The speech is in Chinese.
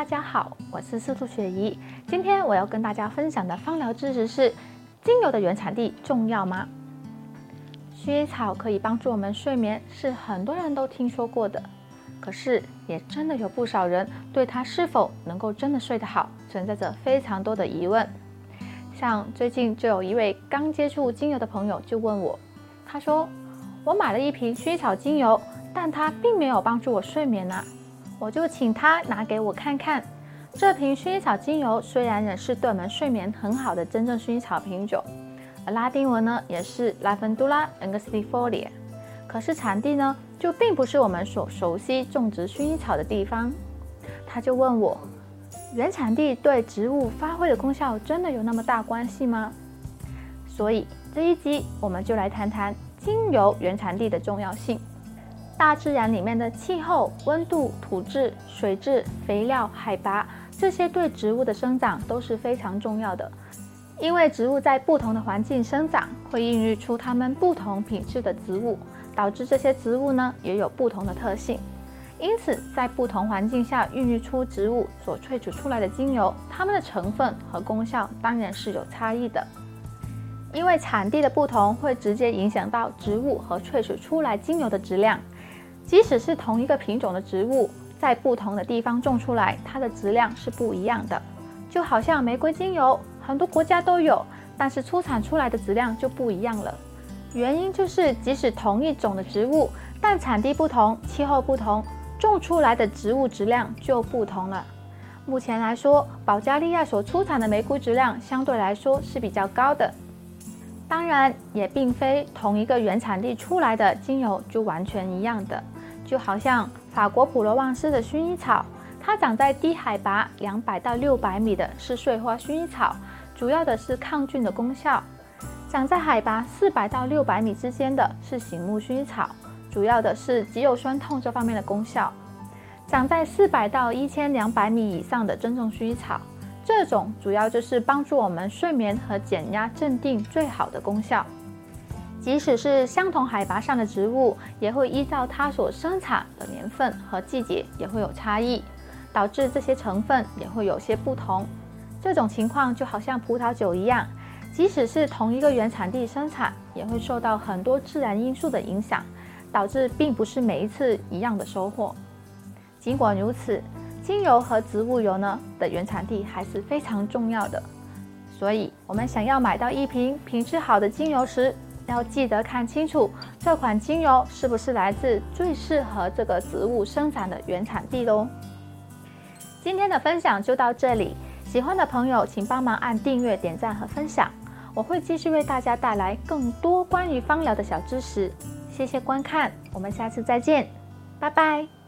大家好我是司徒雪怡。今天我要跟大家分享的芳疗知识是：精油的原产地重要吗？薰衣草可以帮助我们睡眠，是很多人都听说过的。可是，也真的有不少人对它是否能够真的睡得好，存在着非常多的疑问。像最近就有一位刚接触精油的朋友就问我，他说：“我买了一瓶薰衣草精油，但它并没有帮助我睡眠啊。”我就请他拿给我看看，这瓶薰衣草精油虽然也是对我们睡眠很好的真正薰衣草品种，而拉丁文呢也是 Lavandula angustifolia，可是产地呢就并不是我们所熟悉种植薰衣草的地方。他就问我，原产地对植物发挥的功效真的有那么大关系吗？所以这一集我们就来谈谈精油原产地的重要性。大自然里面的气候、温度、土质、水质、肥料、海拔，这些对植物的生长都是非常重要的。因为植物在不同的环境生长，会孕育出它们不同品质的植物，导致这些植物呢也有不同的特性。因此，在不同环境下孕育出植物所萃取出来的精油，它们的成分和功效当然是有差异的。因为产地的不同，会直接影响到植物和萃取出来精油的质量。即使是同一个品种的植物，在不同的地方种出来，它的质量是不一样的。就好像玫瑰精油，很多国家都有，但是出产出来的质量就不一样了。原因就是，即使同一种的植物，但产地不同、气候不同，种出来的植物质量就不同了。目前来说，保加利亚所出产的玫瑰质量相对来说是比较高的。当然，也并非同一个原产地出来的精油就完全一样的。就好像法国普罗旺斯的薰衣草，它长在低海拔两百到六百米的是碎花薰衣草，主要的是抗菌的功效；长在海拔四百到六百米之间的是醒目薰衣草，主要的是肌肉酸痛这方面的功效；长在四百到一千两百米以上的真正薰衣草，这种主要就是帮助我们睡眠和减压镇定最好的功效。即使是相同海拔上的植物，也会依照它所生产的年份和季节也会有差异，导致这些成分也会有些不同。这种情况就好像葡萄酒一样，即使是同一个原产地生产，也会受到很多自然因素的影响，导致并不是每一次一样的收获。尽管如此，精油和植物油呢的原产地还是非常重要的。所以，我们想要买到一瓶品质好的精油时，要记得看清楚这款精油是不是来自最适合这个植物生长的原产地喽。今天的分享就到这里，喜欢的朋友请帮忙按订阅、点赞和分享，我会继续为大家带来更多关于芳疗的小知识。谢谢观看，我们下次再见，拜拜。